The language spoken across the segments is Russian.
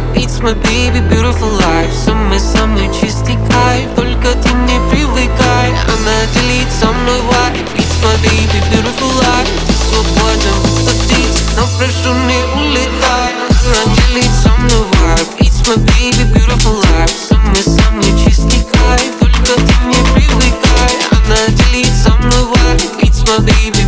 vibe It's my baby, beautiful life. Самый-самый чистый кайф Только ты не привыкай. Она делит со мной vibe It's my baby, beautiful life. Ты свободен, будто птица Но прошу, не улетай. Она делит со мной vibe It's my baby, beautiful life. Самый-самый чистый кайф Только ты не привыкай. Она делит со мной vibe It's my baby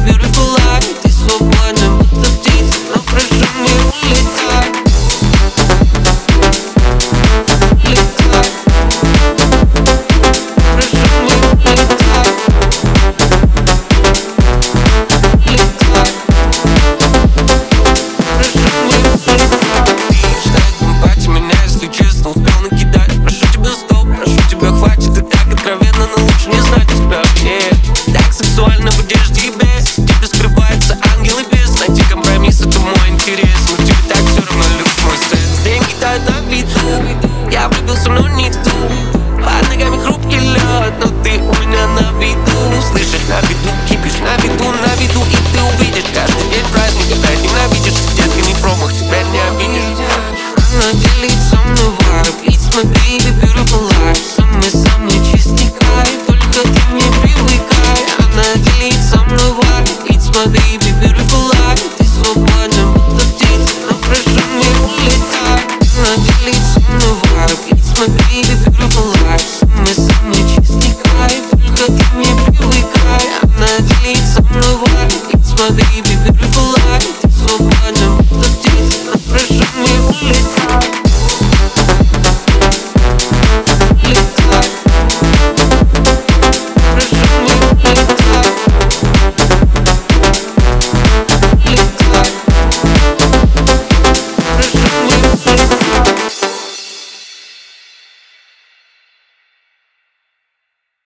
верну не ту Под а ногами хрупкий лед, но ты у меня на виду. Слышишь, на виду кипишь, на виду, на виду И ты увидишь каждый день праздник Опять ненавидишь, детка не промах, тебя не обидишь. Она делит со мной вайб It's my baby, beautiful life. Самый, самый чистый кайф Только ты мне привыкай Она делит со мной вайб It's my baby, beautiful life. Ты свободен my life, it's my baby, beautiful life, it's life.